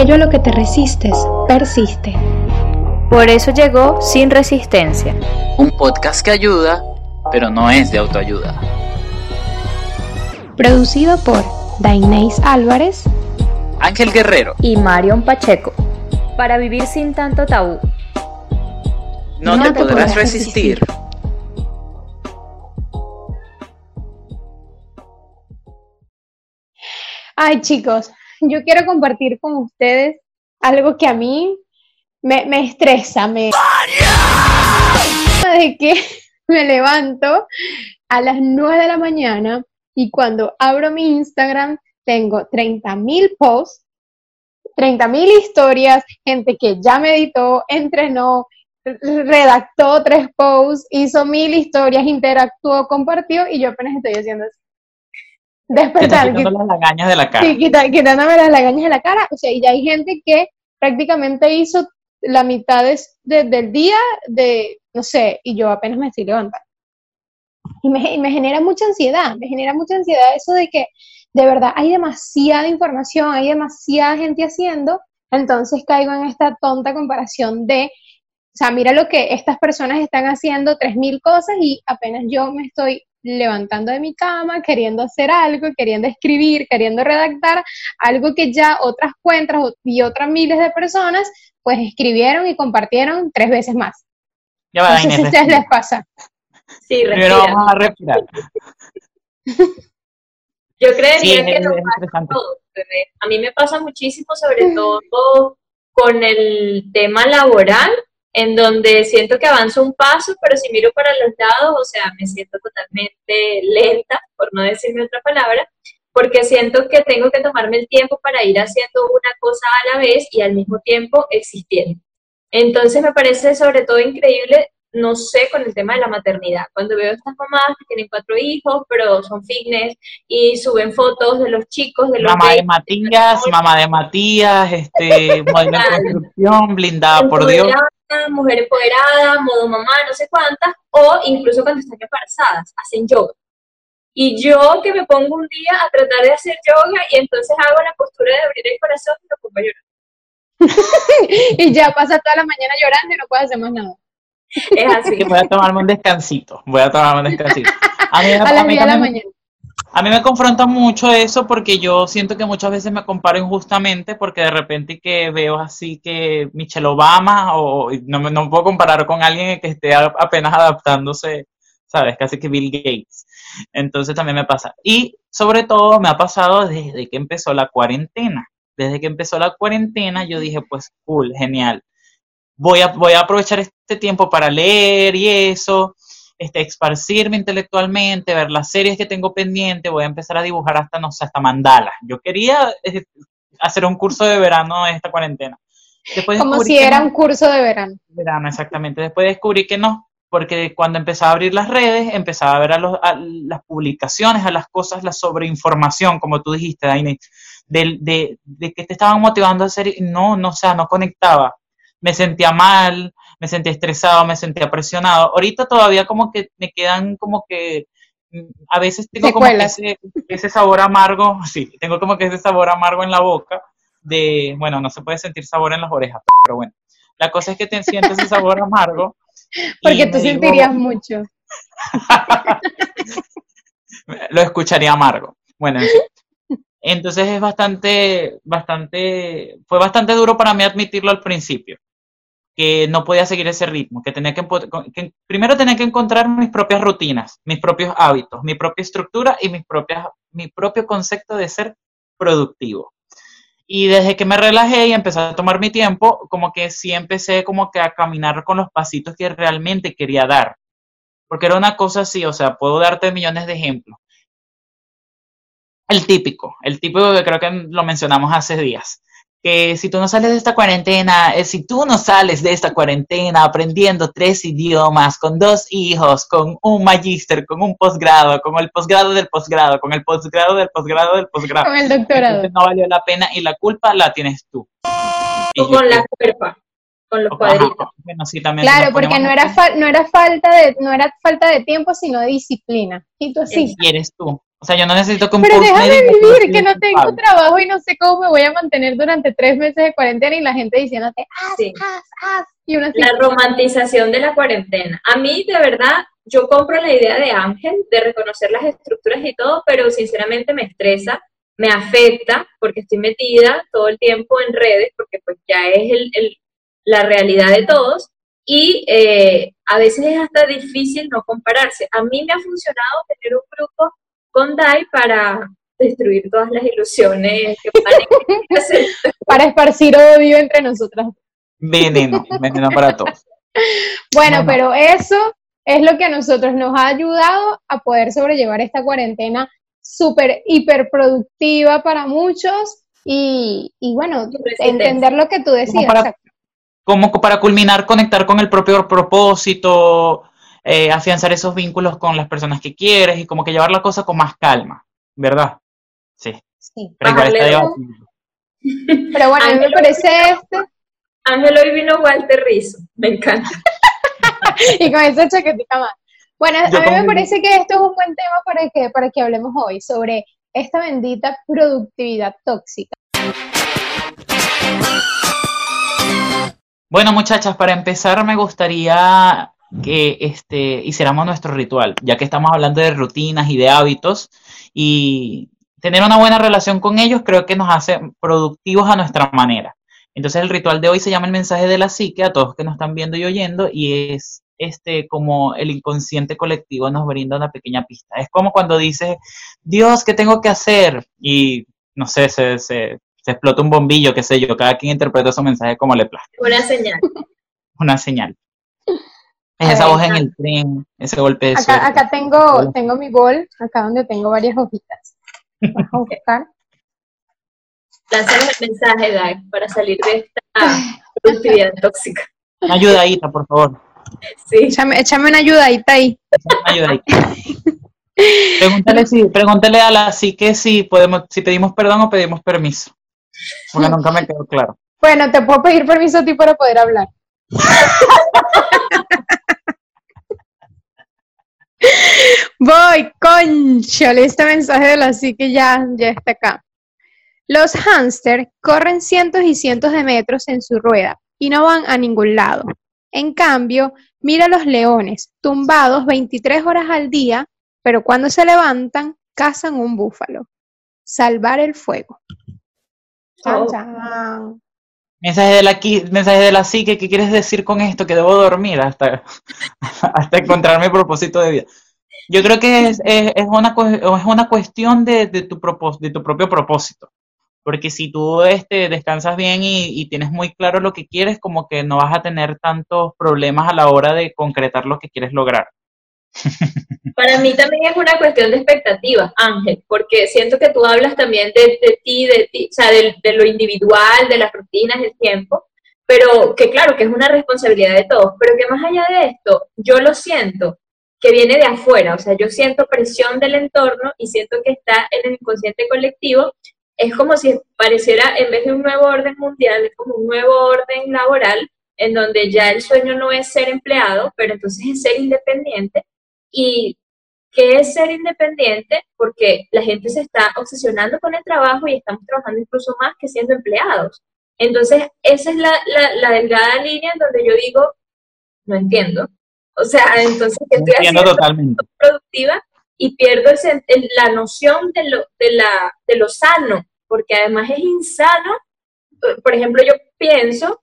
aquello a lo que te resistes persiste. Por eso llegó Sin Resistencia. Un podcast que ayuda, pero no es de autoayuda. Producido por Dainés Álvarez, Ángel Guerrero y Marion Pacheco. Para vivir sin tanto tabú. No, te, podrás, resistir. Ay chicos, yo quiero compartir con ustedes algo que a mí me, me estresa, me... De que me levanto a las 9 de la mañana y cuando abro mi Instagram tengo 30 mil posts, 30 mil historias, gente que ya meditó, entrenó, redactó tres posts, hizo mil historias, interactuó, compartió y yo apenas estoy haciendo eso despertar. Quitando las lagañas de la cara. Sí, quitándome las lagañas de la cara. O sea, y ya hay gente que prácticamente hizo la mitad del día de, no sé, y yo apenas me estoy levantando. Y me, y me genera mucha ansiedad, me genera mucha ansiedad eso de que de verdad hay demasiada información, hay demasiada gente haciendo, entonces caigo en esta tonta comparación de, o sea, mira lo que estas personas están haciendo, 3.000 cosas y apenas yo me estoy levantando de mi cama, queriendo hacer algo, queriendo escribir, queriendo redactar, algo que ya otras cuentas y otras miles de personas pues escribieron y compartieron tres veces más. Ya va, no sé si a ustedes les pasa. Sí, Primero vamos a respirar. Yo creería que nos pasa todo. A mí me pasa muchísimo, sobre todo con el tema laboral, en donde siento que avanzo un paso, pero si miro para los lados, o sea, me siento totalmente lenta, por no decirme otra palabra, porque siento que tengo que tomarme el tiempo para ir haciendo una cosa a la vez y al mismo tiempo existiendo. Entonces me parece sobre todo increíble, no sé, con el tema de la maternidad. Cuando veo estas mamás que tienen cuatro hijos, pero son fitness y suben fotos de los chicos, de los Mamá de Matías, mamá de Matías, este, modelo de construcción, blindada por Dios mujer empoderada, modo mamá, no sé cuántas, o incluso cuando están embarazadas, hacen yoga. Y yo que me pongo un día a tratar de hacer yoga y entonces hago la postura de abrir el corazón y lo pongo a llorar. y ya pasa toda la mañana llorando y no puedo hacer más nada. Es así. Voy a tomarme un descansito, voy a tomarme un descansito. A, mí, a, las 10 de la mañana. A mí me confronta mucho eso porque yo siento que muchas veces me comparo injustamente porque de repente que veo así que Michelle Obama o no me no puedo comparar con alguien que esté apenas adaptándose, ¿sabes? Casi que Bill Gates. Entonces también me pasa. Y sobre todo me ha pasado desde que empezó la cuarentena. Desde que empezó la cuarentena yo dije, pues cool, genial. Voy a, voy a aprovechar este tiempo para leer y eso este, esparcirme intelectualmente, ver las series que tengo pendiente, voy a empezar a dibujar hasta, no sé, hasta mandalas. Yo quería eh, hacer un curso de verano en esta cuarentena. Como si era un curso de verano. Verano, exactamente. Después descubrí que no, porque cuando empezaba a abrir las redes, empezaba a ver a, las publicaciones, a las cosas, la sobreinformación, como tú dijiste, Daini, de, de, de, que te estaban motivando a hacer, no, no, o sea, no conectaba. Me sentía mal, me sentía estresado, me sentía presionado. Ahorita todavía como que me quedan como que mm, a veces tengo como que ese, sabor amargo, sí, tengo como que ese sabor amargo en la boca de, bueno, no se puede sentir sabor en las orejas, pero bueno, la cosa es que te sientes ese sabor amargo. Porque tú sentirías mucho. Lo escucharía amargo. Bueno, entonces es bastante, bastante, fue bastante duro para mí admitirlo al principio que no podía seguir ese ritmo, que tenía que, primero tenía que encontrar mis propias rutinas, mis propios hábitos, mi propia estructura y mis propias, mi propio concepto de ser productivo. Y desde que me relajé y empecé a tomar mi tiempo, como que sí empecé como que a caminar con los pasitos que realmente quería dar. Porque era una cosa así, o sea, puedo darte millones de ejemplos. El típico, el típico que creo que lo mencionamos hace días que si tú no sales de esta cuarentena, eh, si tú no sales de esta cuarentena aprendiendo tres idiomas, con dos hijos, con un magíster, con un posgrado, con el posgrado del posgrado, con el posgrado del posgrado del posgrado. Con el doctorado. no valió la pena y la culpa la tienes tú. O con la cuerpa, con los cuadritos. Bueno, sí, también claro, porque no era, no, era falta de, no era falta de tiempo, sino de disciplina. Y tú sí. Y eres tú. O sea, yo no necesito que un Pero déjame vivir, que no tengo trabajo y no sé cómo me voy a mantener durante tres meses de cuarentena y la gente diciéndote, haz, Sí. haz, haz. Y uno así, La romantización de la cuarentena. A mí, de verdad, yo compro la idea de Ángel, de reconocer las estructuras y todo, pero sinceramente me estresa, me afecta, porque estoy metida todo el tiempo en redes, porque pues ya es el- el- la realidad de todos, y eh, a veces es hasta difícil no compararse. A mí me ha funcionado tener un grupo con Dai para destruir todas las ilusiones que para esparcir odio entre nosotras. Veneno, veneno para todos. Bueno, No, no. pero eso es lo que a nosotros nos ha ayudado a poder sobrellevar esta cuarentena súper, hiper productiva para muchos y, y bueno, entender lo que tú decías. para-. Como para culminar, conectar con el propio propósito, eh, afianzar esos vínculos con las personas que quieres y como que llevar la cosa con más calma, ¿verdad? Sí, Sí. pero igual está Bajarle debatible. Pero bueno, a mí me parece este, Ángel hoy vino Walter Rizzo, me encanta. y con esa chaquetica más. Bueno, Yo a mí me parece que esto es un buen tema para que, para que hablemos hoy sobre esta bendita productividad tóxica. Bueno, muchachas, para empezar me gustaría que este, hiciéramos nuestro ritual, ya que estamos hablando de rutinas y de hábitos, y tener una buena relación con ellos creo que nos hace productivos a nuestra manera. Entonces el ritual de hoy se llama el mensaje de la psique a todos que nos están viendo y oyendo, y es este como el inconsciente colectivo nos brinda una pequeña pista. Es como cuando dices, Dios, ¿qué tengo que hacer? Y no sé, se, se, se explota un bombillo, qué sé yo, cada quien interpreta su mensaje como le plazca Una señal. una señal. Es esa ver, voz en el tren, ese golpe de Acá, acá tengo, tengo mi bol, acá donde tengo varias hojitas. Vamos a buscar. El mensaje, Dag, para salir de esta productividad tóxica. Una ayudadita, por favor. Sí. Échame, échame una ayudadita ahí. Una ayudadita. Pregúntale, si, pregúntale a la psique si podemos, si pedimos perdón o pedimos permiso. Porque nunca me quedó claro. Bueno, te puedo pedir permiso a ti para poder hablar. Voy, conchale, este mensaje de la psique ya, ya está acá. Los hámster corren cientos y cientos de metros en su rueda y no van a ningún lado. En cambio, mira los leones, tumbados 23 horas al día, pero cuando se levantan, cazan un búfalo. Salvar el fuego. Chan, Oh. chan. Mensaje de la, mensaje de la psique, ¿qué quieres decir con esto? Que debo dormir hasta, hasta encontrar mi propósito de vida. Yo creo que es, es, es una, es una cuestión de, de tu propós- de tu propio propósito. Porque si tú este, descansas bien y, y tienes muy claro lo que quieres, como que no vas a tener tantos problemas a la hora de concretar lo que quieres lograr. Para mí también es una cuestión de expectativas, Ángel, porque siento que tú hablas también de, ti, de ti, o sea, de, de lo individual, de las rutinas, del tiempo, pero que claro, que es una responsabilidad de todos, pero que más allá de esto, yo lo siento que viene de afuera, o sea, yo siento presión del entorno y siento que está en el inconsciente colectivo, es como si pareciera, en vez de un nuevo orden mundial, es como un nuevo orden laboral, en donde ya el sueño no es ser empleado, pero entonces es ser independiente. ¿Y qué es ser independiente? Porque la gente se está obsesionando con el trabajo y estamos trabajando incluso más que siendo empleados. Entonces, esa es la, la, la delgada línea en donde yo digo, no entiendo. O sea, entonces, ¿qué estoy Entiendo haciendo totalmente. productiva? Y pierdo el sen- el- la noción de lo, de, la, de lo sano, porque además es insano. Por ejemplo, yo pienso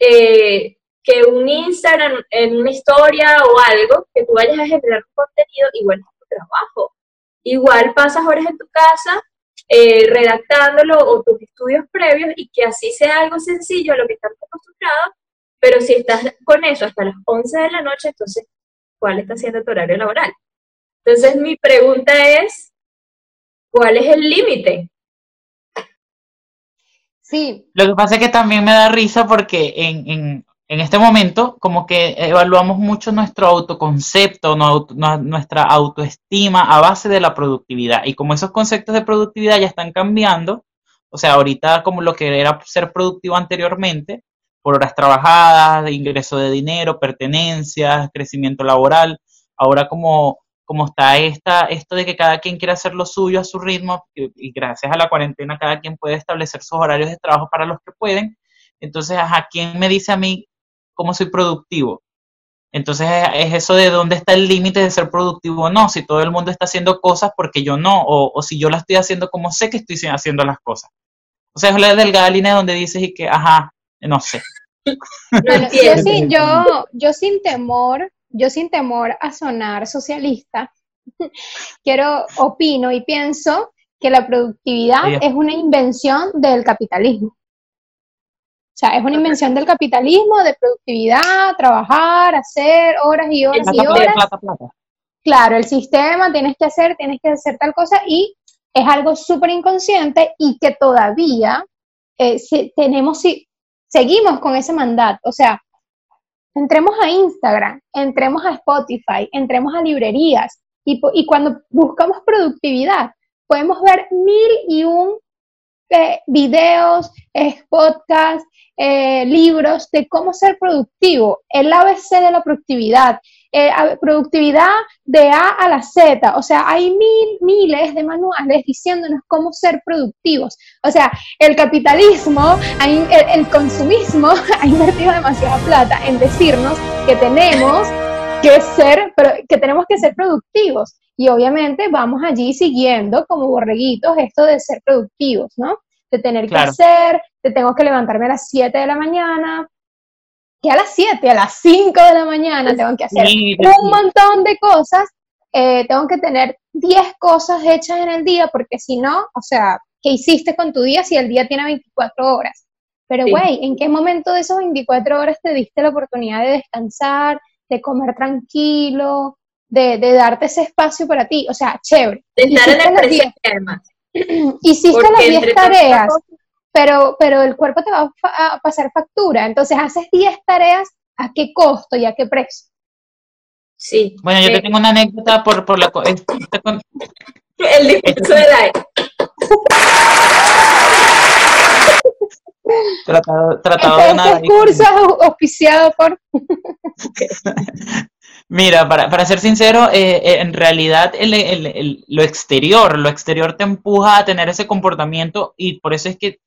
eh, que un Instagram, en una historia o algo, que tú vayas a generar un contenido, igual es tu trabajo. Igual pasas horas en tu casa eh, redactándolo o tus estudios previos y que así sea algo sencillo a lo que estamos acostumbrados, pero si estás con eso hasta las 11 de la noche, entonces, ¿cuál está siendo tu horario laboral? Entonces, mi pregunta es, ¿cuál es el límite? Sí, Lo que pasa es que también me da risa porque en, en, en este momento como que evaluamos mucho nuestro autoconcepto, nuestra autoestima a base de la productividad. Y como esos conceptos de productividad ya están cambiando, o sea, ahorita como lo que era ser productivo anteriormente, por horas trabajadas, ingreso de dinero, pertenencias, crecimiento laboral, ahora como como está esta, esto de que cada quien quiere hacer lo suyo a su ritmo, y, gracias a la cuarentena cada quien puede establecer sus horarios de trabajo para los que pueden, entonces, ¿a quién me dice a mí cómo soy productivo? Entonces es eso de dónde está el límite de ser productivo o no, si todo el mundo está haciendo cosas porque yo no, o, o si yo las estoy haciendo como sé que estoy haciendo las cosas. O sea, es la delgada línea donde dices y que, ajá, no sé. yo, sin, yo, yo sin temor, yo sin temor a sonar socialista, quiero, opino y pienso que la productividad es una invención del capitalismo. O sea, es una invención del capitalismo, de productividad, trabajar, hacer horas y horas y horas. Claro, el sistema, tienes que hacer, tienes que hacer tal cosa y es algo súper inconsciente y que todavía eh, tenemos, si, seguimos con ese mandato. O sea, entremos a Instagram, entremos a Spotify, entremos a librerías y, y cuando buscamos productividad, podemos ver mil y un videos, podcasts, eh, libros de cómo ser productivo, el ABC de la productividad, eh, productividad de A a la Z, o sea, hay mil, miles de manuales diciéndonos cómo ser productivos. O sea, el capitalismo, el, el consumismo ha invertido demasiada plata en decirnos que tenemos que ser, que tenemos que ser productivos. Y obviamente vamos allí siguiendo como borreguitos esto de ser productivos, ¿no? De tener que hacer, de tengo que levantarme a las 7 de la mañana, que a las 7, a las 5 de la mañana tengo que hacer un montón de cosas, eh, tengo que tener 10 cosas hechas en el día, porque si no, o sea, ¿qué hiciste con tu día si el día tiene 24 horas? Pero, güey, ¿en qué momento de esos 24 horas te diste la oportunidad de descansar, de comer tranquilo, de, darte ese espacio para ti? O sea, chévere. De estar en el presente, además. Hiciste las 10 tareas, pero, pero el cuerpo te va a, pasar factura. Entonces haces 10 tareas, ¿a qué costo y a qué precio? Sí. Bueno, yo te tengo una anécdota por, por la... el discurso de la... Tratado, tratado de nada. Este curso auspiciado por... Mira, para, para ser sincero, eh, eh, en realidad lo exterior, lo exterior te empuja a tener ese comportamiento y por eso es que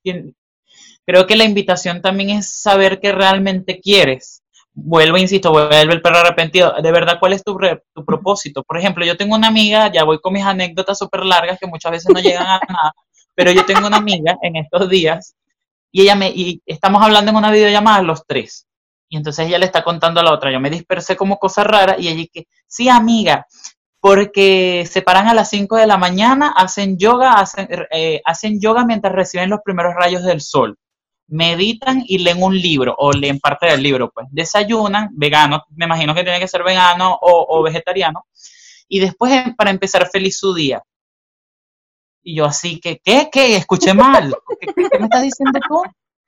creo que la invitación también es saber qué realmente quieres. Vuelvo, insisto, vuelve el perro arrepentido. De verdad, ¿cuál es tu, tu propósito? Por ejemplo, yo tengo una amiga, ya voy con mis anécdotas súper largas que muchas veces no llegan a nada, pero yo tengo una amiga en estos días y ella me, y estamos hablando en una videollamada los tres. Y entonces ella le está contando a la otra, yo me dispersé como cosa rara y ella que, sí, amiga, porque se paran a las 5 de la mañana, hacen yoga, hacen, eh, hacen yoga mientras reciben los primeros rayos del sol, meditan y leen un libro o leen parte del libro, pues desayunan, vegano, me imagino que tiene que ser vegano o, vegetariano, y después em, para empezar feliz su día. Y yo así que, ¿qué? ¿Qué? Escuché mal. ¿Qué, qué me estás diciendo tú?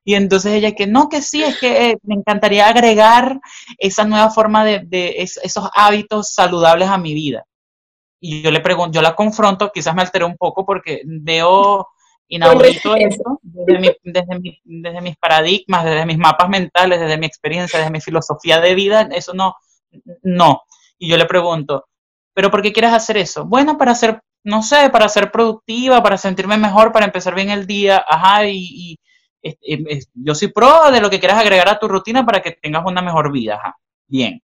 Y entonces ella que no, que sí, es que eh, me encantaría agregar esa nueva forma de, esos hábitos saludables a mi vida. Y yo le pregunto, yo la confronto, quizás me alteré un poco porque veo inaudito eso desde, desde, mis paradigmas, desde mis mapas mentales, desde mi experiencia, desde mi filosofía de vida, eso no, no. Y yo le pregunto, ¿pero por qué quieres hacer eso? Bueno, para ser, no sé, para ser productiva, para sentirme mejor, para empezar bien el día, ajá, y, yo soy pro de lo que quieras agregar a tu rutina para que tengas una mejor vida. Bien.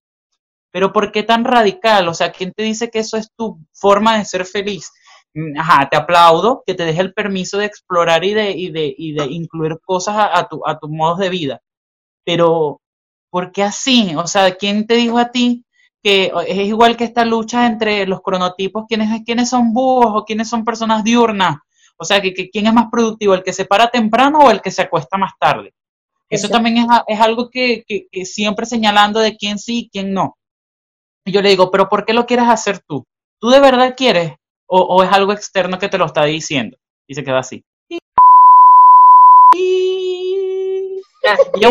Pero ¿por qué tan radical? O sea, ¿quién te dice que eso es tu forma de ser feliz? Mm, ajá, te aplaudo que te deje el permiso de explorar y de, y de, incluir cosas a, tu, a tus modos de vida. Pero, ¿por qué así? O sea, ¿quién te dijo a ti que es igual que esta lucha entre los cronotipos, quiénes son búhos o quiénes son personas diurnas? O sea, que, ¿quién es más productivo, el que se para temprano o el que se acuesta más tarde? Eso también es, algo que, siempre señalando de quién sí y quién no. Y yo le digo, pero ¿por qué lo quieres hacer tú? ¿Tú de verdad quieres? ¿O, es algo externo que te lo está diciendo? Y se queda así. y yo,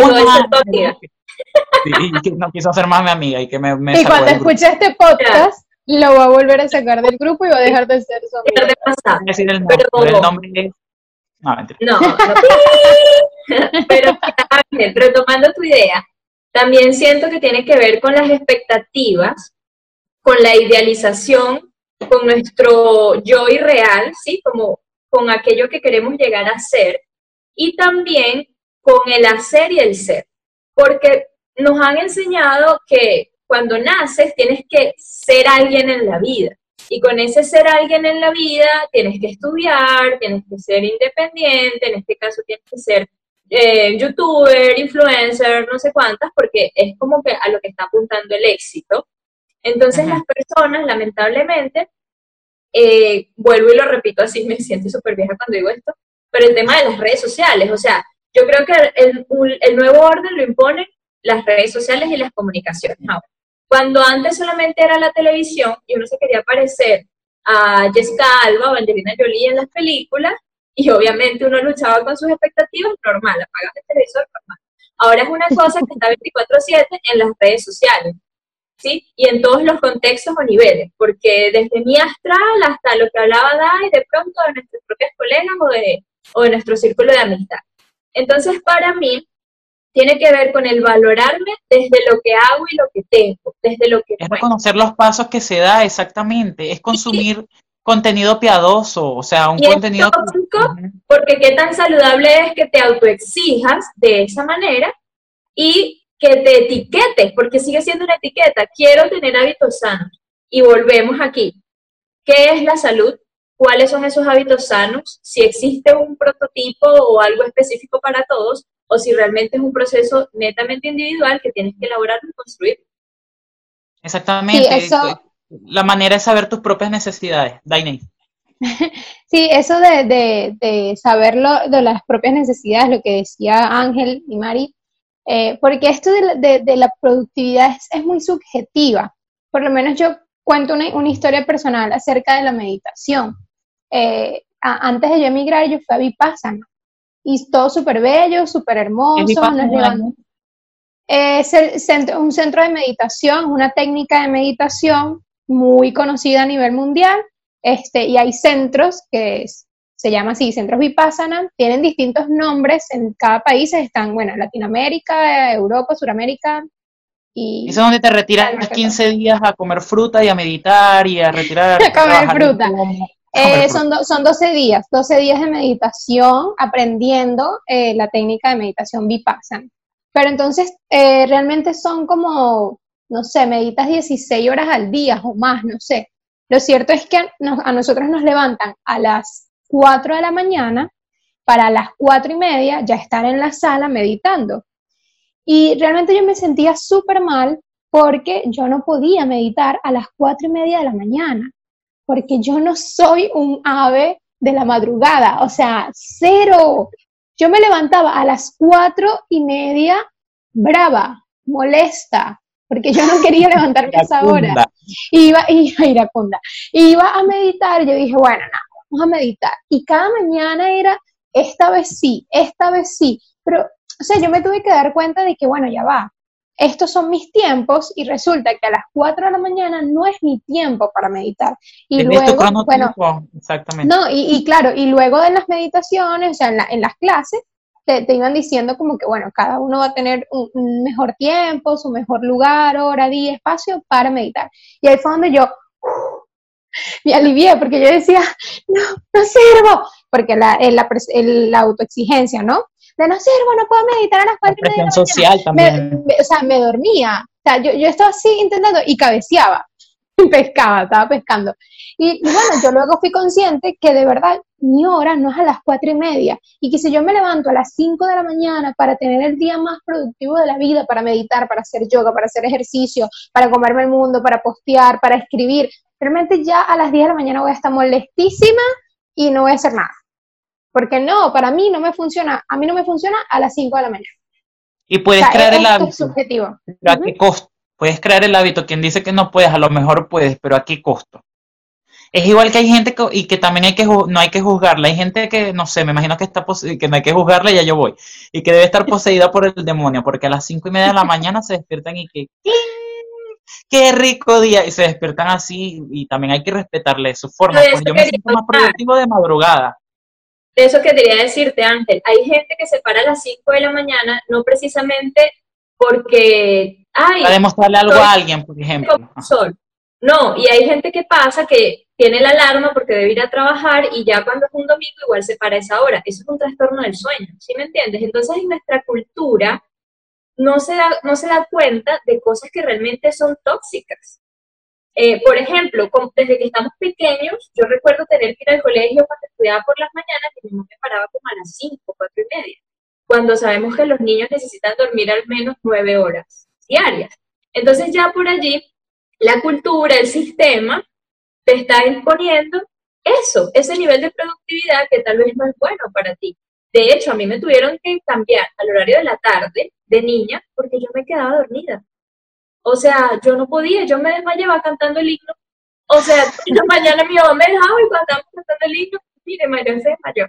no quiso hacer más mi amiga y que me, y cuando escuché este podcast lo va a volver a sacar del grupo y va a dejar de ser su amigo. Decir el nombre, pero, el nombre es... No, no, no. pero retomando tu idea, también siento que tiene que ver con las expectativas con la idealización, con nuestro yo irreal, ¿sí? Como con aquello que queremos llegar a ser y también con el hacer y el ser, porque nos han enseñado que cuando naces tienes que ser alguien en la vida. Y con ese ser alguien en la vida tienes que estudiar, tienes que ser independiente, en este caso tienes que ser eh, youtuber, influencer, no sé cuántas, porque es como que a lo que está apuntando el éxito. Entonces las personas, lamentablemente, eh, vuelvo y lo repito así, me siento súper vieja cuando digo esto, pero el tema de las redes sociales, o sea, yo creo que el, el nuevo orden lo imponen las redes sociales y las comunicaciones ahora. Cuando antes solamente era la televisión y uno se quería parecer a Jessica Alba o Angelina Jolie en las películas, y obviamente uno luchaba con sus expectativas, normal, apagar el televisor, normal. Ahora es una cosa que está 24/7 en las redes sociales, ¿sí? Y en todos los contextos o niveles, porque desde mi astral hasta lo que hablaba Dai, de pronto de nuestros propios colegas o de, o de nuestro círculo de amistad. Entonces, para mí, tiene que ver con el valorarme desde lo que hago y lo que tengo, desde lo que... Es reconocer los pasos que se da exactamente, es consumir contenido piadoso, o sea, un contenido... porque qué tan saludable es que te autoexijas de esa manera y que te etiquetes, porque sigue siendo una etiqueta, quiero tener hábitos sanos. Y volvemos aquí. ¿Qué es la salud? ¿Cuáles son esos hábitos sanos? Si existe un prototipo o algo específico para todos, o si realmente es un proceso netamente individual que tienes que elaborar y construir. Exactamente. La manera de saber tus propias necesidades. Dainey. Sí, eso de, de, saberlo de las propias necesidades, lo que decía Ángel y Mari, eh, porque esto de, la productividad es, muy subjetiva. Por lo menos yo cuento una, historia personal acerca de la meditación. Eh, antes de yo emigrar, yo fui a Vipassana y todo súper bello, súper hermoso. es el centro, un centro de meditación, una técnica de meditación muy conocida a nivel mundial, este, y hay centros que se llaman así, centros Vipassana, tienen distintos nombres en cada país, están, bueno, Latinoamérica, Europa, Suramérica, y es donde te retiras 15 días a comer fruta y a meditar y a retirar. a comer fruta. Eh, son, son 12 días, 12 días de meditación aprendiendo eh, la técnica de meditación Vipassana. Pero entonces eh, realmente son como, no sé, meditas 16 horas al día o más, no sé. Lo cierto es que a nosotros nos levantan a las 4 de la mañana para las 4 y media ya estar en la sala meditando. Y realmente yo me sentía súper mal porque yo no podía meditar a las 4 y media de la mañana porque yo no soy un ave de la madrugada, o sea, cero. Yo me levantaba a las cuatro y media brava, molesta, porque yo no quería levantarme a esa hora. Iba, iba iracunda. Iba a meditar, yo dije, bueno, no, vamos a meditar. Y cada mañana era, esta vez sí, esta vez sí. Pero, o sea, yo me tuve que dar cuenta de que, bueno, ya va estos son mis tiempos y resulta que a las 4 de la mañana no es mi tiempo para meditar. Y luego, bueno, exactamente. No, y, claro, y luego de las meditaciones, o sea, en, las clases, te, iban diciendo como que, bueno, cada uno va a tener un, mejor tiempo, su mejor lugar, hora, día, espacio para meditar. Y ahí fue donde yo me alivié, porque yo decía, no, no sirvo, porque la, la, la autoexigencia, ¿no? De no sirvo, no puedo meditar a las cuatro de la social también. o sea, me dormía. O sea, yo, yo estaba así intentando y cabeceaba. Pescaba, estaba pescando. Y, bueno, yo luego fui consciente que de verdad mi hora no es a las cuatro y media. Y que si yo me levanto a las cinco de la mañana para tener el día más productivo de la vida, para meditar, para hacer yoga, para hacer ejercicio, para comerme el mundo, para postear, para escribir, realmente ya a las 10 de la mañana voy a estar molestísima y no voy a hacer nada. Porque no, para mí no me funciona, a mí no me funciona a las 5 de la mañana. Y puedes crear el hábito. Es subjetivo. ¿a qué costo? Puedes crear el hábito. Quien dice que no puedes, a lo mejor puedes, pero ¿a qué costo? Es igual que hay gente que, y que también hay que no hay que juzgarla. Hay gente que, no sé, me imagino que está que no hay que juzgarla y ya yo voy. Y que debe estar poseída por el demonio, porque a las cinco y media de la mañana se despiertan y que qué rico día. Y se despiertan así, y también hay que respetarle su forma. Pues yo me siento más productivo de madrugada eso que quería decirte, Ángel, hay gente que se para a las 5 de la mañana, no precisamente porque... Ay, Para demostrarle algo a alguien, por ejemplo. Sol. No, y hay gente que pasa que tiene la alarma porque debe ir a trabajar y ya cuando es un domingo igual se para esa hora. Eso es un trastorno del sueño, ¿sí me entiendes? Entonces en nuestra cultura no se da, no se da cuenta de cosas que realmente son tóxicas. Eh, por ejemplo, desde que estamos pequeños, yo recuerdo tener que ir al colegio cuando estudiaba por las mañanas y mi me paraba como a las 5, 4 y media, cuando sabemos que los niños necesitan dormir al menos 9 horas diarias. Entonces ya por allí, la cultura, el sistema, te está imponiendo eso, ese nivel de productividad que tal vez no es bueno para ti. De hecho, a mí me tuvieron que cambiar al horario de la tarde de niña porque yo me quedaba dormida. O sea, yo no podía, yo me desmayaba cantando el himno. O sea, mañana mi mamá me dejaba y cuando estábamos cantando el himno, mire, Mario se desmayó.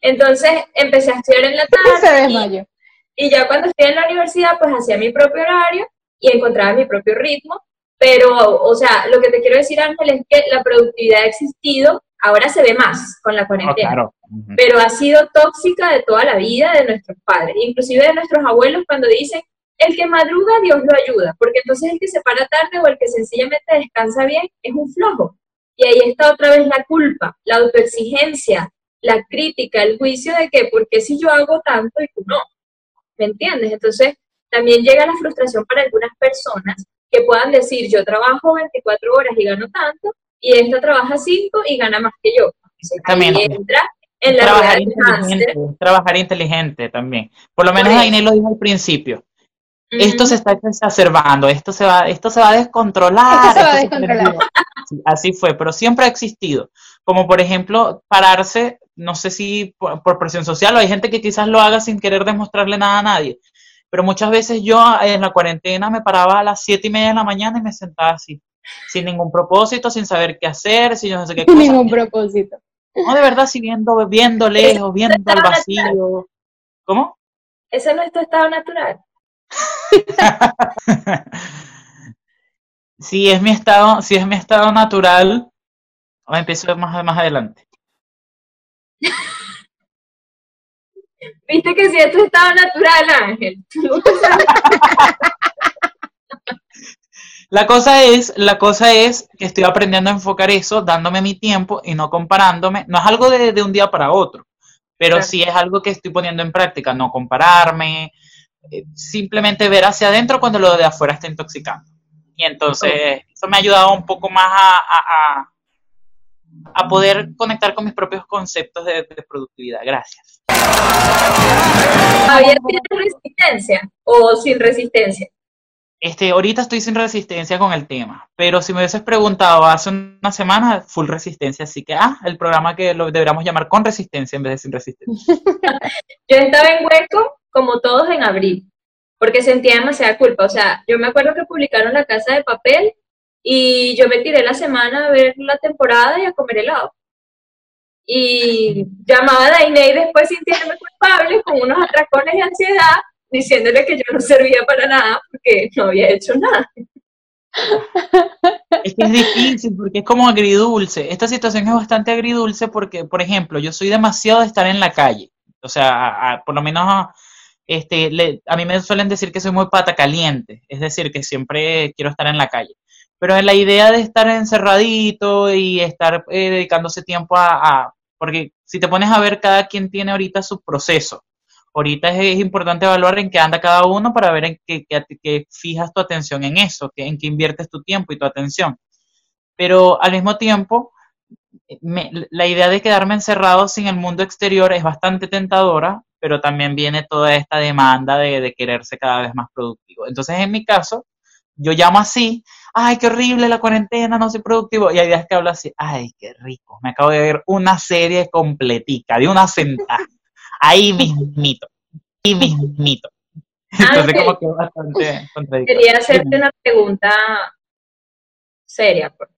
Entonces empecé a estudiar en la tarde. Se desmayó. Y, ya cuando estudié en la universidad, pues hacía mi propio horario y encontraba mi propio ritmo. Pero, o sea, lo que te quiero decir, Ángel, es que la productividad ha existido, ahora se ve más con la cuarentena, claro. pero ha sido tóxica de toda la vida de nuestros padres, inclusive de nuestros abuelos cuando dicen, el que madruga, Dios lo ayuda, porque entonces el que se para tarde o el que sencillamente descansa bien es un flojo. Y ahí está otra vez la culpa, la autoexigencia, la crítica, el juicio de que, ¿por qué si yo hago tanto y tú no? ¿Me entiendes? Entonces, también llega la frustración para algunas personas que puedan decir, yo trabajo 24 horas y gano tanto, y esta trabaja 5 y gana más que yo. también entra en la trabajar inteligente, trabajar inteligente también. Por lo menos Aine lo dijo al principio. Esto se está exacerbando, esto se va, esto se va a descontrolar. así fue, pero siempre ha existido. Como por ejemplo, pararse, no sé si por, presión social o hay gente que quizás lo haga sin querer demostrarle nada a nadie. Pero muchas veces yo en la cuarentena me paraba a las siete y media de la mañana y me sentaba así, sin ningún propósito, sin saber qué hacer, sin no sé qué cosa. Sin ningún propósito. No, de verdad, si viendo, viendo lejos, viendo al vacío. ¿Cómo? Ese no es tu estado natural. si es mi estado, si es mi estado natural, empiezo más, más adelante. Viste que si es tu estado natural, Ángel. La cosa es, la cosa es que estoy aprendiendo a enfocar eso, dándome mi tiempo y no comparándome. No es algo de, un día para otro, pero sí es algo que estoy poniendo en práctica, no compararme, simplemente ver hacia adentro cuando lo de afuera está intoxicando. Y entonces eso me ha ayudado un poco más a, a, poder conectar con mis propios conceptos de, productividad. Gracias. ¿Había resistencia o sin resistencia? Este, ahorita estoy sin resistencia con el tema, pero si me hubieses preguntado hace una semana, full resistencia, así que, ah, el programa que lo deberíamos llamar con resistencia en vez de sin resistencia. Yo estaba en hueco como todos en abril, porque sentía demasiada culpa. O sea, yo me acuerdo que publicaron La Casa de Papel y yo me tiré la semana a ver la temporada y a comer helado. Y llamaba a Dainey después sintiéndome culpable con unos atracones de ansiedad, diciéndole que yo no servía para nada porque no había hecho nada. Es que es difícil porque es como agridulce. Esta situación es bastante agridulce porque, por ejemplo, yo soy demasiado de estar en la calle. O sea, por lo menos este, a mí me suelen decir que soy muy pata caliente, es decir, que siempre quiero estar en la calle. Pero la idea de estar encerradito y estar eh, dedicándose tiempo a, Porque si te pones a ver, cada quien tiene ahorita su proceso. Ahorita es, importante evaluar en qué anda cada uno para ver en qué, fijas tu atención en eso, en qué inviertes tu tiempo y tu atención. Pero al mismo tiempo, la idea de quedarme encerrado sin el mundo exterior es bastante tentadora pero también viene toda esta demanda de, quererse cada vez más productivo. Entonces, en mi caso, yo llamo así, ay, qué horrible la cuarentena, no soy productivo, y hay días que hablo así, ay, qué rico, me acabo de ver una serie completica, de una sentada, ahí mismito, ahí mismito. Entonces, como que bastante contradictorio. Quería hacerte una pregunta seria, pues.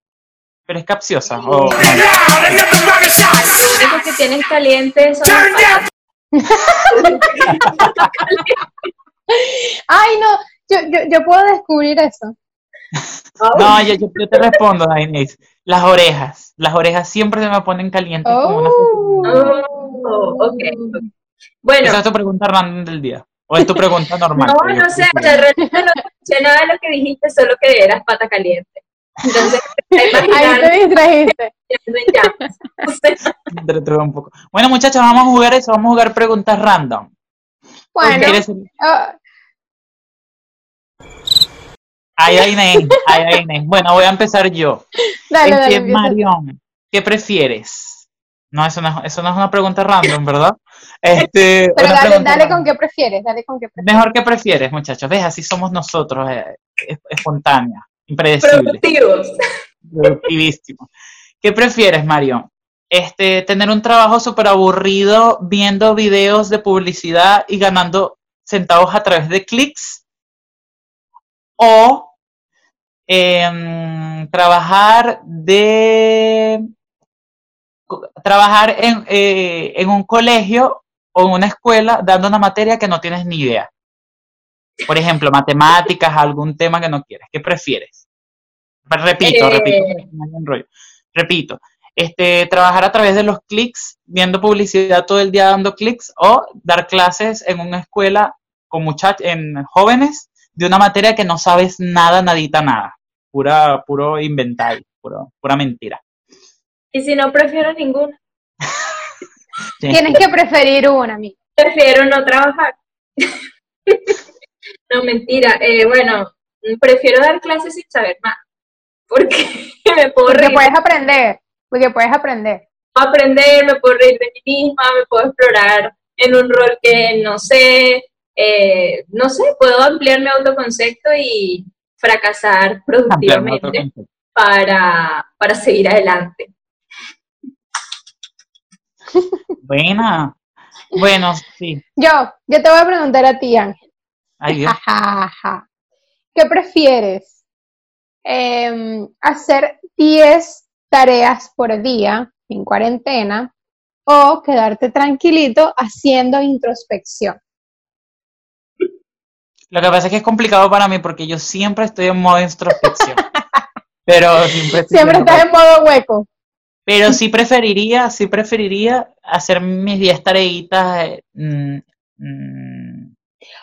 pero es capciosa. O, Lo único que tienes son Ay, no, yo, yo, yo, puedo descubrir eso. No, yo, yo, te respondo, Inés. Las orejas. Las orejas siempre se me ponen calientes como una oh, okay. Bueno. Esa es tu pregunta random del día. ¿O es tu pregunta normal? No, no sé, realmente no escuché nada de lo que dijiste, solo que eras pata caliente. Entonces, Ahí te distrajiste. un poco. Bueno, muchachos, vamos a jugar eso, vamos a jugar preguntas random. Bueno. Ay, ay, Inés, ay, ay, Inés. Bueno, voy a empezar yo. dale, dale. Marión, ¿qué prefieres? No eso, no, eso no es una pregunta random, ¿verdad? Este, Pero dale, dale con qué prefieres, dale con qué prefieres. Mejor que prefieres, muchachos. ¿Ves? Así somos nosotros, eh, es- espontánea, impredecible, Productivos. productivísimo. ¿Qué prefieres, Marión? Este, tener un trabajo súper aburrido viendo videos de publicidad y ganando centavos a través de clics o em, trabajar de trabajar en, eh, en un colegio o en una escuela dando una materia que no tienes ni idea. Por ejemplo, matemáticas, algún tema que no quieres. ¿Qué prefieres? Repito, Eh. repito, no repito. Este, trabajar a través de los clics, viendo publicidad todo el día dando clics, o dar clases en una escuela con muchachos, en jóvenes, de una materia que no sabes nada, nadita, nada. Pura, puro inventario, puro- pura mentira. Y si no, prefiero ninguna. Tienes que preferir una, amiga. Prefiero no trabajar. no, mentira. Eh, bueno, prefiero dar clases sin saber nada. Porque me puedo Porque reír, puedes aprender, porque puedes aprender. puedo aprender, me puedo reír de mí misma, me puedo explorar en un rol que no sé, eh, no sé, puedo ampliar mi autoconcepto y fracasar productivamente para, para seguir adelante. Buena. Bueno, sí. Yo, yo te voy a preguntar a ti, Ángel. Ay, Dios. ¿Qué prefieres? Em, ¿Hacer 10 tareas por día en cuarentena o quedarte tranquilito haciendo introspección? Lo que pasa es que es complicado para mí porque yo siempre estoy en modo introspección. Pero siempre, estoy Siempre haciendo estás en modo hueco. Pero sí preferiría, sí preferiría hacer mis 10 tareitas. eh, mm, mm,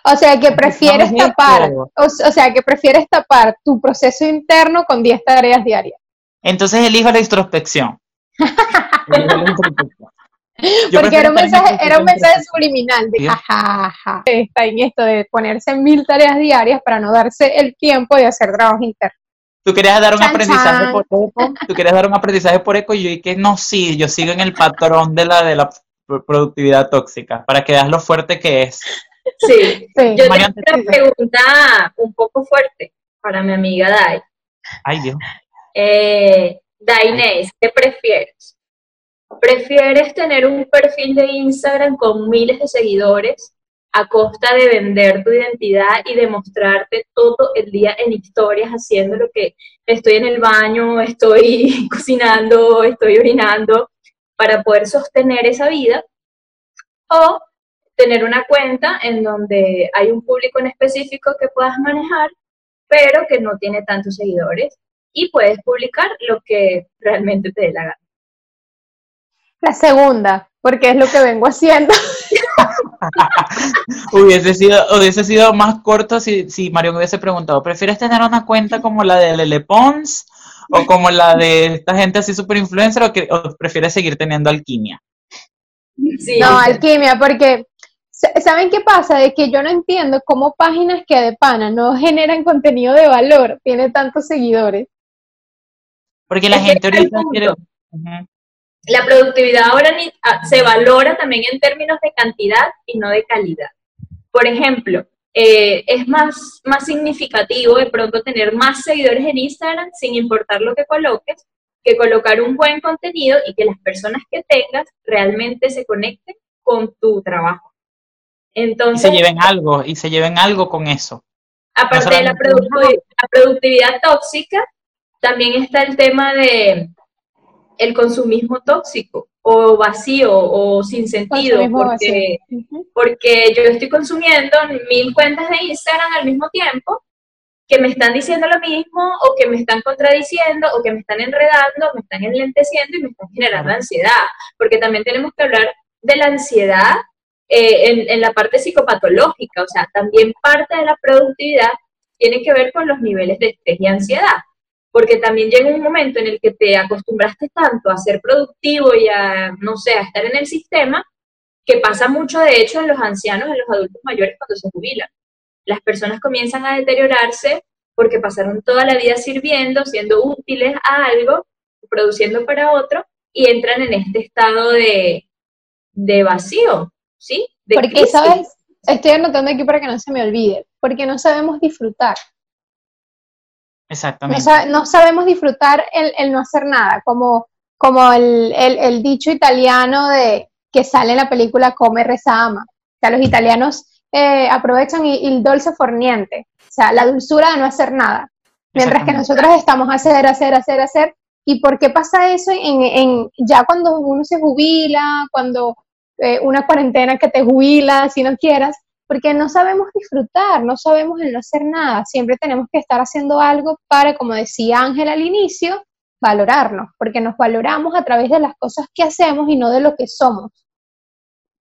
O sea, que ¿Cómo prefieres tapar, o, o sea, que prefieres tapar tu proceso interno con 10 tareas diarias. Entonces elijo la introspección. Elijo la introspección. Yo Porque era un mensaje, era un mensaje subliminal de jajaja. Está en esto de ponerse en mil tareas diarias para no darse el tiempo de hacer trabajo interno. Tú querías dar un Chan, aprendizaje chan. por eco, tú querías dar un aprendizaje por eco y yo dije no, sí, yo sigo en el patrón de la de la pro- productividad tóxica, para que veas lo fuerte que es. Sí. Sí. Yo tengo una pregunta un poco fuerte para mi amiga Dai. Ay, Dios. Eh, Dainés, ¿qué prefieres? ¿Prefieres tener un perfil de Instagram con miles de seguidores a costa de vender tu identidad y demostrarte todo el día en historias haciendo lo que estoy en el baño, estoy cocinando, estoy orinando para poder sostener esa vida? ¿O tener una cuenta en donde hay un público en específico que puedas manejar, pero que no tiene tantos seguidores y puedes publicar lo que realmente te dé la gana. La segunda, porque es lo que vengo haciendo. Hubiese sido, hubiese sido más corto si, si Mario me hubiese preguntado, ¿prefieres tener una cuenta como la de Lele Pons o como la de esta gente así super influencer o, que, o prefieres seguir teniendo alquimia? Sí, No, alquimia, porque ¿saben qué pasa? De que yo no entiendo cómo páginas que de pana no generan contenido de valor, tiene tantos seguidores. Porque la Es gente ahorita quiere... La productividad ahora ni- ah, se valora también en términos de cantidad y no de calidad. Por ejemplo, eh, es más, más significativo de pronto tener más seguidores en Instagram sin importar lo que coloques, que colocar un buen contenido y que las personas que tengas realmente se conecten con tu trabajo. Y Entonces, se lleven algo, y se lleven algo con eso. Aparte de la, solamente- productivi- la productividad tóxica, también está el tema de el consumismo tóxico o vacío o sin sentido, porque, porque yo estoy consumiendo mil cuentas de Instagram al mismo tiempo que me están diciendo lo mismo o que me están contradiciendo o que me están enredando, me están enlenteciendo y me están generando ansiedad, porque también tenemos que hablar de la ansiedad eh, en, en la parte psicopatológica, o sea, también parte de la productividad tiene que ver con los niveles de estrés y ansiedad, porque también llega un momento en el que te acostumbraste tanto a ser productivo y a, no sé, a estar en el sistema, que pasa mucho de hecho en los ancianos, en los adultos mayores cuando se jubilan. Las personas comienzan a deteriorarse porque pasaron toda la vida sirviendo, siendo útiles a algo, produciendo para otro, y entran en este estado de, de vacío, ¿sí? porque, ¿sabes? Estoy anotando aquí para que no se me olvide, porque no sabemos disfrutar. Exactamente. No, sabemos disfrutar el, no hacer nada, como, como el, dicho italiano de que sale en la película Come, reza, ama. O sea, los italianos eh, aprovechan el dulce forniente, o sea, la dulzura de no hacer nada. Mientras que nosotros estamos a hacer, hacer, hacer, hacer. ¿Y por qué pasa eso en, en ya cuando uno se jubila, cuando eh, una cuarentena que te jubila, si no quieras? porque no sabemos disfrutar, no sabemos el no hacer nada, siempre tenemos que estar haciendo algo para, como decía Ángel al inicio, valorarnos, porque nos valoramos a través de las cosas que hacemos y no de lo que somos.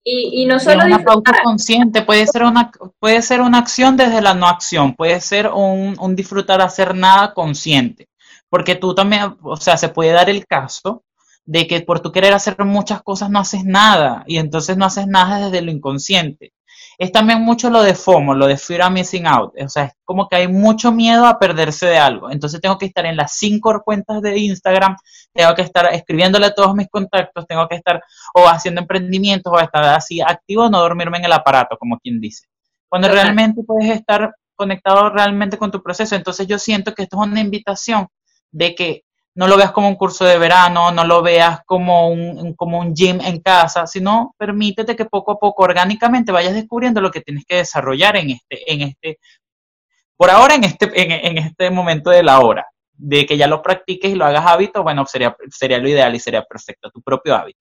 Y, no solo una pauta consciente, puede ser una, puede ser una acción desde la no acción, puede ser un, un disfrutar hacer nada consciente, porque tú también, o sea, se puede dar el caso de que por tu querer hacer muchas cosas no haces nada y entonces no haces nada desde lo inconsciente es también mucho lo de FOMO, lo de Fear of Missing Out. O sea, es como que hay mucho miedo a perderse de algo. Entonces tengo que estar en las cinco cuentas de Instagram, tengo que estar escribiéndole a todos mis contactos, tengo que estar o haciendo emprendimientos o estar así activo, no dormirme en el aparato, como quien dice. Cuando realmente puedes estar conectado realmente con tu proceso. Entonces yo siento que esto es una invitación de que no lo veas como un curso de verano, no lo veas como un, como un gym en casa, sino permítete que poco a poco, orgánicamente, vayas descubriendo lo que tienes que desarrollar en este, en este, por ahora en este, en, este momento de la hora, de que ya lo practiques y lo hagas hábito, bueno, sería, sería lo ideal y sería perfecto, tu propio hábito.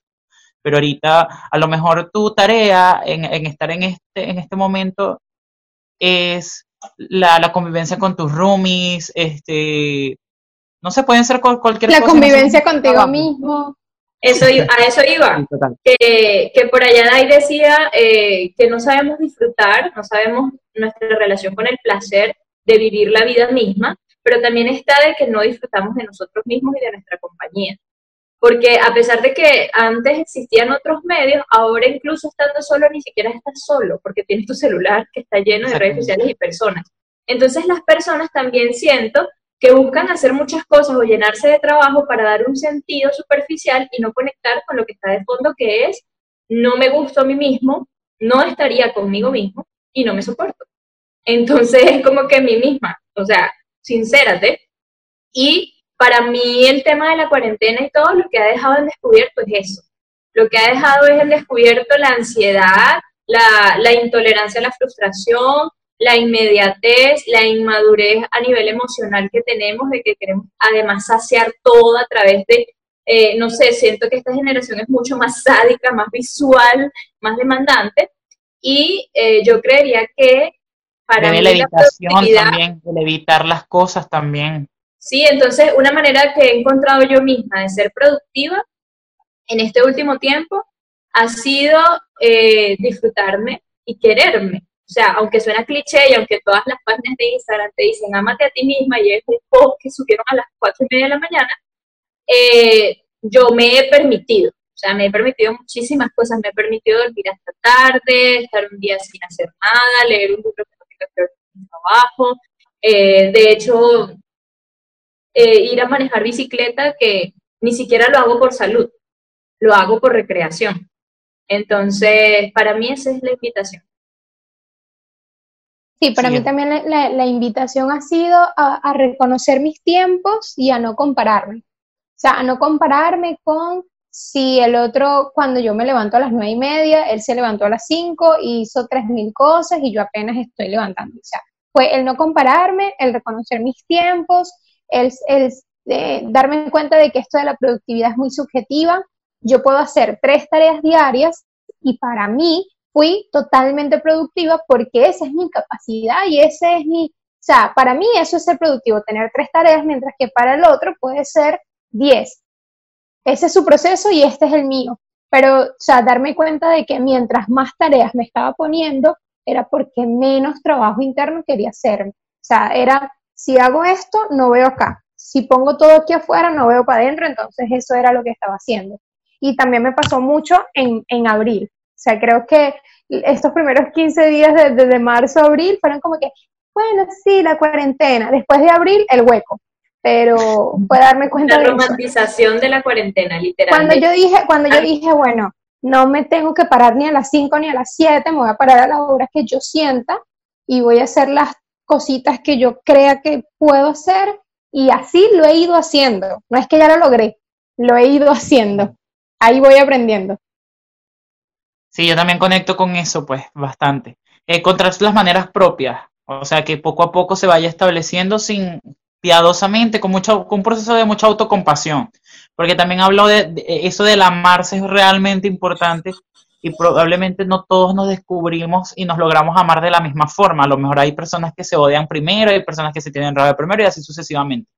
Pero ahorita, a lo mejor tu tarea en, estar en este, en este momento es la, la convivencia con tus roomies, este, no se pueden ser cualquier cosa. La convivencia contigo mismo. Eso, a eso iba. que, que, por allá Dai decía eh, que no sabemos disfrutar, no sabemos nuestra relación con el placer de vivir la vida misma, pero también está de que no disfrutamos de nosotros mismos y de nuestra compañía. Porque a pesar de que antes existían otros medios, ahora incluso estando solo ni siquiera estás solo, porque tienes tu celular que está lleno de redes sociales y personas. Entonces las personas también siento que buscan hacer muchas cosas o llenarse de trabajo para dar un sentido superficial y no conectar con lo que está de fondo, que es, no me gusto a mí mismo, no estaría conmigo mismo y no me soporto. Entonces es como que mí misma, o sea, sincérate. Y para mí el tema de la cuarentena y todo lo que ha dejado en descubierto es eso. Lo que ha dejado es en descubierto la ansiedad, la, la intolerancia la frustración, la inmediatez, la inmadurez a nivel emocional que tenemos, de que queremos además saciar todo a través de, eh, no sé, siento que esta generación es mucho más sádica, más visual, más demandante, y eh, yo creería que para mí la evitación también, el evitar las cosas también. Sí, entonces una manera que he encontrado yo misma de ser productiva en este último tiempo ha sido eh, disfrutarme y quererme. O sea, aunque suena cliché y aunque todas las páginas de Instagram te dicen amate a ti misma y es un post que subieron a las cuatro y media de la mañana, eh, yo me he permitido, o sea, me he permitido muchísimas cosas, me he permitido dormir hasta tarde, estar un día sin hacer nada, leer un libro que no tenga que mi trabajo, eh, de hecho, eh, ir a manejar bicicleta que ni siquiera lo hago por salud, lo hago por recreación. Entonces, para mí esa es la invitación. Sí, para mí también la, invitación ha sido a, reconocer mis tiempos y a no compararme. O sea, a no compararme con si el otro, cuando yo me levanto a las nueve y media, él se levantó a las cinco y hizo tres mil cosas y yo apenas estoy levantando. O sea, fue el no compararme, el reconocer mis tiempos, el, el eh, darme cuenta de que esto de la productividad es muy subjetiva. Yo puedo hacer tres tareas diarias y para mí fui totalmente productiva porque esa es mi capacidad y ese es mi, o sea, para mí eso es ser productivo, tener tres tareas, mientras que para el otro puede ser diez. Ese es su proceso y este es el mío. Pero, o sea, darme cuenta de que mientras más tareas me estaba poniendo, era porque menos trabajo interno quería hacer. O sea, era, si hago esto, no veo acá. Si pongo todo aquí afuera, no veo para adentro, entonces eso era lo que estaba haciendo. Y también me pasó mucho en, en abril. O sea, creo que estos primeros 15 días desde de marzo a abril fueron como que, bueno, sí, la cuarentena. Después de abril, el hueco. Pero fue darme cuenta la romantización de la cuarentena, literalmente. Cuando yo dije, cuando yo dije, bueno, no me tengo que parar ni a las 5 ni a las 7, me voy a parar a las horas que yo sienta y voy a hacer las cositas que yo crea que puedo hacer y así lo he ido haciendo. No es que ya lo logré, lo he ido haciendo. Ahí voy aprendiendo. Sí, yo también conecto con eso, pues, bastante. Encontrar las maneras propias, o sea, que poco a poco se vaya estableciendo sin piadosamente, con, mucho, con un proceso de mucha autocompasión. Porque también hablo de, eso del amarse es realmente importante y probablemente no todos nos descubrimos y nos logramos amar de la misma forma. A lo mejor hay personas que se odian primero, hay personas que se tienen rabia primero y así sucesivamente.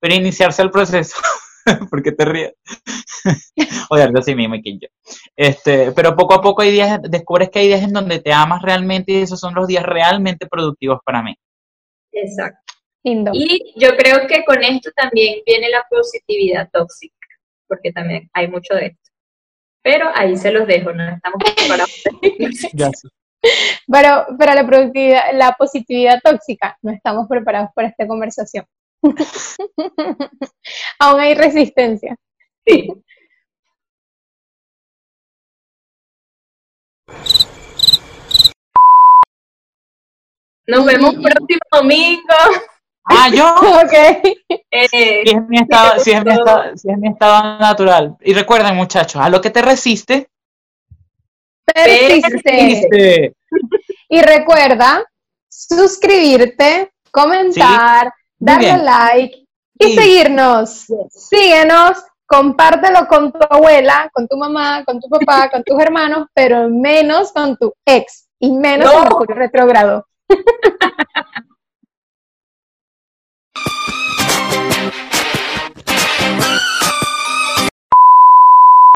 Pero iniciarse el proceso porque te ríes. Odiarte así mismo que yo. Este, pero poco a poco hay días, descubres que hay días en donde te amas realmente y esos son los días realmente productivos para mí. Exacto. Y yo creo que con esto también viene la positividad tóxica, porque también hay mucho de esto. Pero ahí se los dejo, no estamos preparados. Pero para la productividad, la positividad tóxica, no estamos preparados para esta conversación. Aún hay resistencia. Sí. Nos vemos próximo domingo. Ah, yo. ok. Eh, si, es mi estado, si, es mi estado, si es mi estado natural. Y recuerden, muchachos, a lo que te resiste, persiste. Y recuerda suscribirte, comentar, darle like y seguirnos. Síguenos, compártelo con tu abuela, con tu mamá, con tu papá, con tus hermanos, pero menos con tu ex y menos con tu retrogrado.